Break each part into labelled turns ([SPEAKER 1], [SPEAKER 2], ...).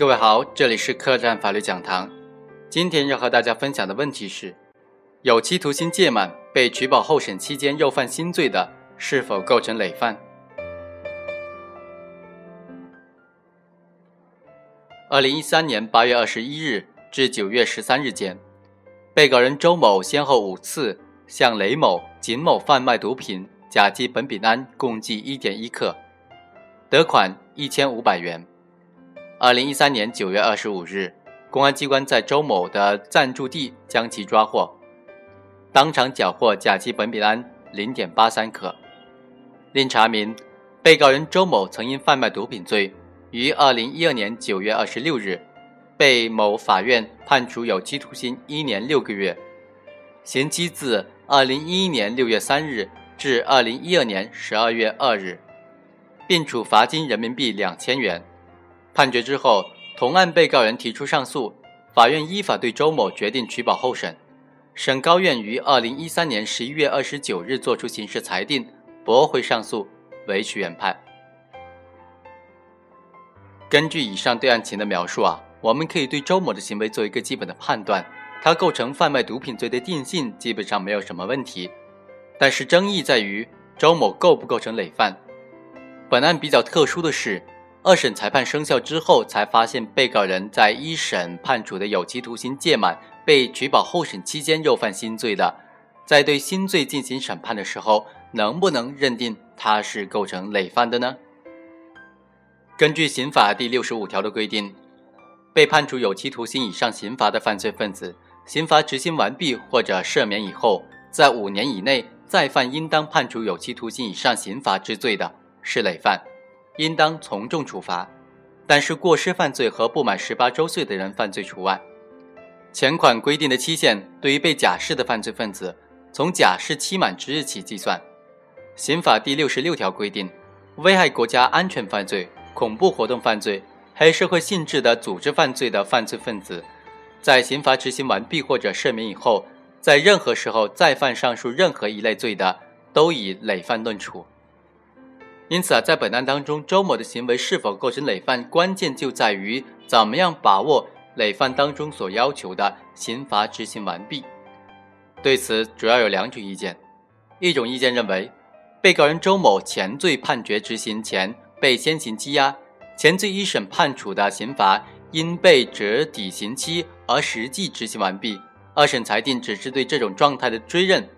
[SPEAKER 1] 各位好，这里是客栈法律讲堂。今天要和大家分享的问题是：有期徒刑届满被取保候审期间又犯新罪的，是否构成累犯？二零一三年八月二十一日至九月十三日间，被告人周某先后五次向雷某、景某贩卖毒品甲基苯丙胺，共计一点一克，得款一千五百元。二零一三年九月二十五日，公安机关在周某的暂住地将其抓获，当场缴获甲基苯丙胺零点八三克。另查明，被告人周某曾因贩卖毒品罪，于二零一二年九月二十六日，被某法院判处有期徒刑一年六个月，刑期自二零一一年六月三日至二零一二年十二月二日，并处罚金人民币两千元。判决之后，同案被告人提出上诉，法院依法对周某决定取保候审。省高院于二零一三年十一月二十九日作出刑事裁定，驳回上诉，维持原判。根据以上对案情的描述啊，我们可以对周某的行为做一个基本的判断，他构成贩卖毒品罪的定性基本上没有什么问题。但是争议在于周某构不构成累犯。本案比较特殊的是。二审裁判生效之后，才发现被告人在一审判处的有期徒刑届满被取保候审期间又犯新罪的，在对新罪进行审判的时候，能不能认定他是构成累犯的呢？根据刑法第六十五条的规定，被判处有期徒刑以上刑罚的犯罪分子，刑罚执行完毕或者赦免以后，在五年以内再犯应当判处有期徒刑以上刑罚之罪的，是累犯。应当从重处罚，但是过失犯罪和不满十八周岁的人犯罪除外。前款规定的期限对于被假释的犯罪分子，从假释期满之日起计算。刑法第六十六条规定，危害国家安全犯罪、恐怖活动犯罪、黑社会性质的组织犯罪的犯罪分子，在刑罚执行完毕或者赦免以后，在任何时候再犯上述任何一类罪的，都以累犯论处。因此啊，在本案当中，周某的行为是否构成累犯，关键就在于怎么样把握累犯当中所要求的刑罚执行完毕。对此，主要有两种意见。一种意见认为，被告人周某前罪判决执行前被先行羁押，前罪一审判处的刑罚因被折抵刑期而实际执行完毕，二审裁定只是对这种状态的追认，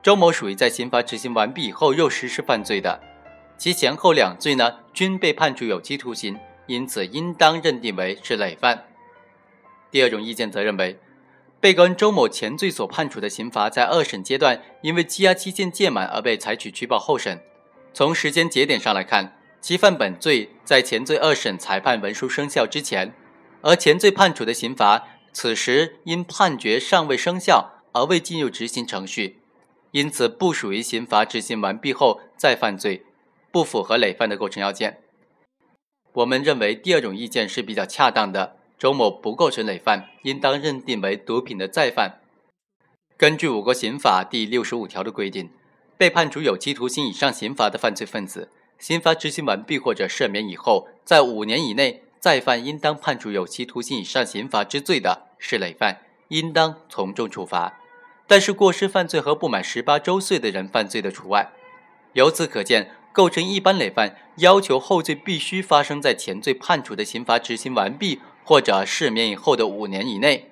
[SPEAKER 1] 周某属于在刑罚执行完毕以后又实施犯罪的。其前后两罪呢，均被判处有期徒刑，因此应当认定为是累犯。第二种意见则认为，被告人周某前罪所判处的刑罚，在二审阶段因为羁押期限届满而被采取取保候审。从时间节点上来看，其犯本罪在前罪二审裁判文书生效之前，而前罪判处的刑罚，此时因判决尚未生效而未进入执行程序，因此不属于刑罚执行完毕后再犯罪。不符合累犯的构成要件，我们认为第二种意见是比较恰当的。周某不构成累犯，应当认定为毒品的再犯。根据我国刑法第六十五条的规定，被判处有期徒刑以上刑罚的犯罪分子，刑罚执行完毕或者赦免以后，在五年以内再犯应当判处有期徒刑以上刑罚之罪的，是累犯，应当从重处罚。但是过失犯罪和不满十八周岁的人犯罪的除外。由此可见。构成一般累犯，要求后罪必须发生在前罪判处的刑罚执行完毕或者赦免以后的五年以内。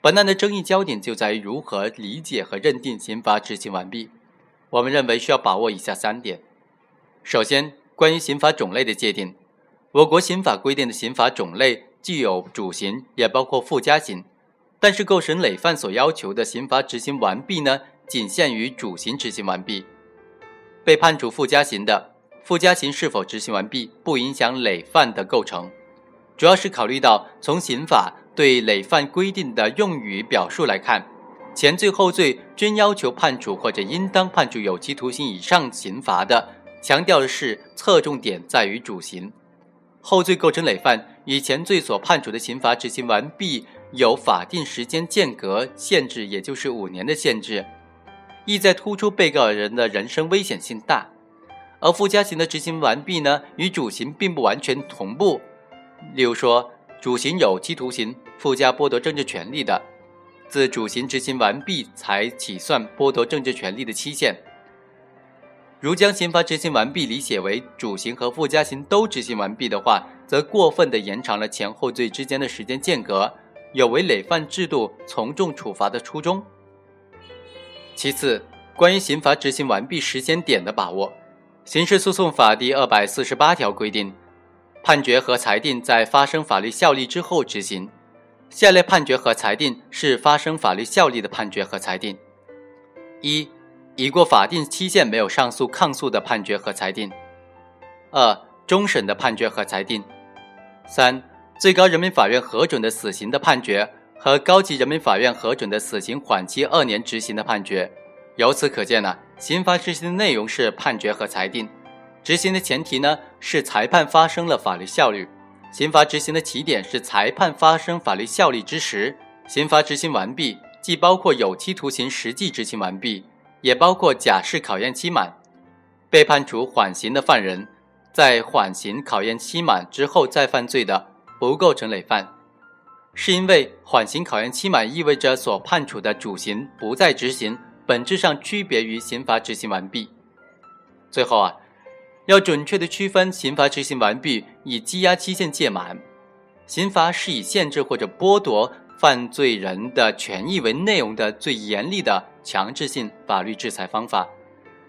[SPEAKER 1] 本案的争议焦点就在于如何理解和认定刑罚执行完毕。我们认为需要把握以下三点：首先，关于刑罚种类的界定，我国刑法规定的刑罚种类既有主刑，也包括附加刑，但是构成累犯所要求的刑罚执行完毕呢，仅限于主刑执行完毕。被判处附加刑的，附加刑是否执行完毕，不影响累犯的构成，主要是考虑到从刑法对累犯规定的用语表述来看，前罪后罪均要求判处或者应当判处有期徒刑以上刑罚的，强调的是侧重点在于主刑，后罪构成累犯与前罪所判处的刑罚执行完毕有法定时间间隔限制，也就是五年的限制。意在突出被告人的人身危险性大，而附加刑的执行完毕呢，与主刑并不完全同步。例如说，主刑有期徒刑附加剥夺政治权利的，自主刑执行完毕才起算剥夺政治权利的期限。如将刑罚执行完毕理解为主刑和附加刑都执行完毕的话，则过分的延长了前后罪之间的时间间隔，有违累犯制度从重处罚的初衷。其次，关于刑罚执行完毕时间点的把握，《刑事诉讼法》第二百四十八条规定，判决和裁定在发生法律效力之后执行。下列判决和裁定是发生法律效力的判决和裁定：一。已过法定期限没有上诉抗诉的判决和裁定；二、终审的判决和裁定；三、最高人民法院核准的死刑的判决和高级人民法院核准的死刑缓期二年执行的判决。由此可见呢，刑罚执行的内容是判决和裁定，执行的前提呢是裁判发生了法律效力。刑罚执行的起点是裁判发生法律效力之时，刑罚执行完毕，既包括有期徒刑实际执行完毕。也包括假释考验期满，被判处缓刑的犯人，在缓刑考验期满之后再犯罪的，不构成累犯，是因为缓刑考验期满意味着所判处的主刑不再执行，本质上区别于刑罚执行完毕。最后啊，要准确的区分刑罚执行完毕以羁押期限届满，刑罚是以限制或者剥夺。犯罪人的权益为内容的最严厉的强制性法律制裁方法，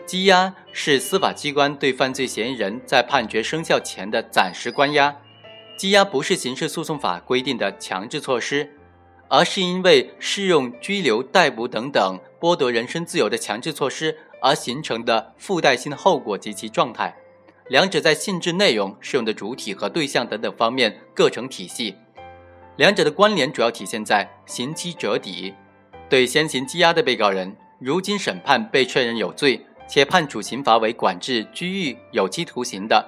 [SPEAKER 1] 羁押是司法机关对犯罪嫌疑人在判决生效前的暂时关押。羁押不是刑事诉讼法规定的强制措施，而是因为适用拘留、逮捕等等剥夺人身自由的强制措施而形成的附带性后果及其状态。两者在性质、内容、适用的主体和对象等等方面各成体系。两者的关联主要体现在刑期折抵。对先行羁押的被告人，如今审判被确认有罪，且判处刑罚为管制、拘役、有期徒刑的，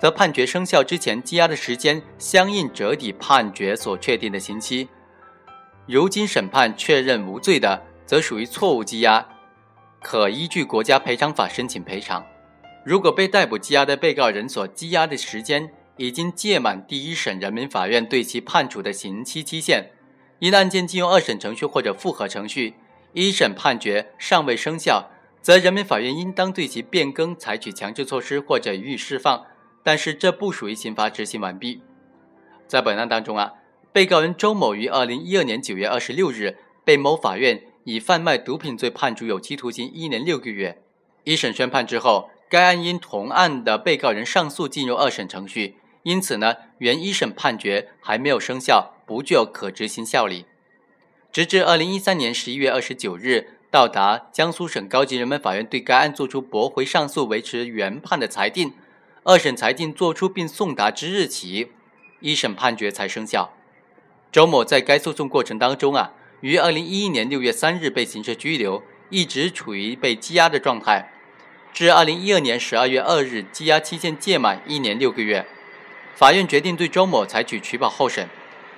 [SPEAKER 1] 则判决生效之前羁押的时间相应折抵判决所确定的刑期。如今审判确认无罪的，则属于错误羁押，可依据国家赔偿法申请赔偿。如果被逮捕羁押的被告人所羁押的时间，已经届满第一审人民法院对其判处的刑期期限，因案件进入二审程序或者复核程序，一审判决尚未生效，则人民法院应当对其变更采取强制措施或者予以释放。但是这不属于刑罚执行完毕。在本案当中啊，被告人周某于二零一二年九月二十六日被某法院以贩卖毒品罪判处有期徒刑一年六个月。一审宣判之后，该案因同案的被告人上诉进入二审程序。因此呢，原一审判决还没有生效，不具有可执行效力。直至二零一三年十一月二十九日，到达江苏省高级人民法院对该案作出驳回上诉、维持原判的裁定，二审裁定作出并送达之日起，一审判决才生效。周某在该诉讼过程当中啊，于二零一一年六月三日被刑事拘留，一直处于被羁押的状态，至二零一二年十二月二日羁押期限届满一年六个月。法院决定对周某采取取保候审。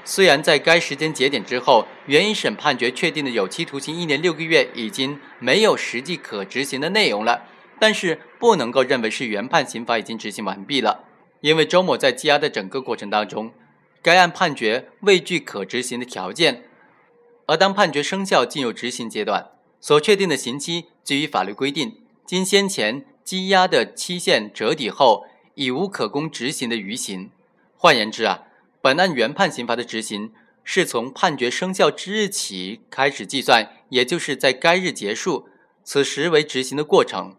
[SPEAKER 1] 虽然在该时间节点之后，原一审判决确定的有期徒刑一年六个月已经没有实际可执行的内容了，但是不能够认为是原判刑罚已经执行完毕了。因为周某在羁押的整个过程当中，该案判决未具可执行的条件，而当判决生效进入执行阶段，所确定的刑期基于法律规定，经先前羁押的期限折抵后。已无可供执行的余刑。换言之啊，本案原判刑罚的执行是从判决生效之日起开始计算，也就是在该日结束，此时为执行的过程。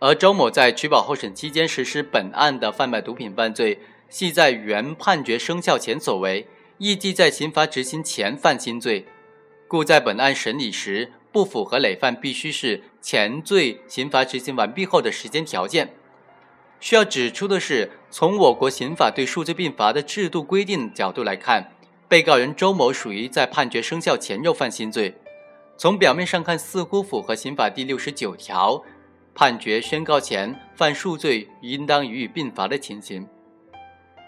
[SPEAKER 1] 而周某在取保候审期间实施本案的贩卖毒品犯罪，系在原判决生效前所为，亦即在刑罚执行前犯新罪，故在本案审理时不符合累犯必须是前罪刑罚执行完毕后的时间条件。需要指出的是，从我国刑法对数罪并罚的制度规定角度来看，被告人周某属于在判决生效前又犯新罪。从表面上看，似乎符合刑法第六十九条判决宣告前犯数罪应当予以并罚的情形。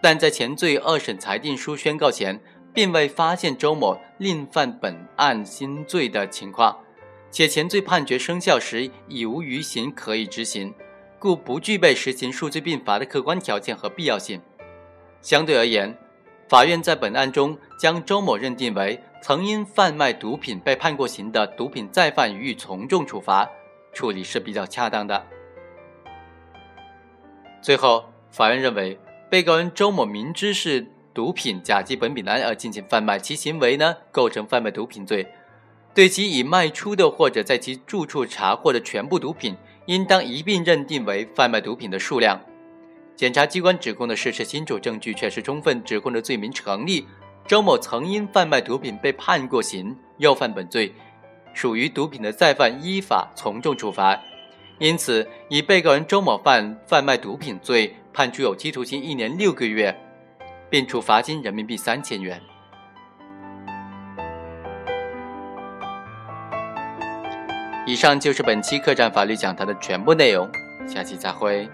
[SPEAKER 1] 但在前罪二审裁定书宣告前，并未发现周某另犯本案新罪的情况，且前罪判决生效时已无余刑可以执行。故不具备实行数罪并罚的客观条件和必要性。相对而言，法院在本案中将周某认定为曾因贩卖毒品被判过刑的毒品再犯，予以从重处罚，处理是比较恰当的。最后，法院认为，被告人周某明知是毒品甲基苯丙胺而进行贩卖，其行为呢构成贩卖毒品罪，对其已卖出的或者在其住处查获的全部毒品，应当一并认定为贩卖毒品的数量。检察机关指控的事实清楚，证据确实充分，指控的罪名成立。周某曾因贩卖毒品被判过刑，又犯本罪，属于毒品的再犯，依法从重处罚。因此，以被告人周某犯贩卖毒品罪，判处有期徒刑一年六个月，并处罚金人民币三千元。以上就是本期客栈法律讲坛的全部内容，下期再会。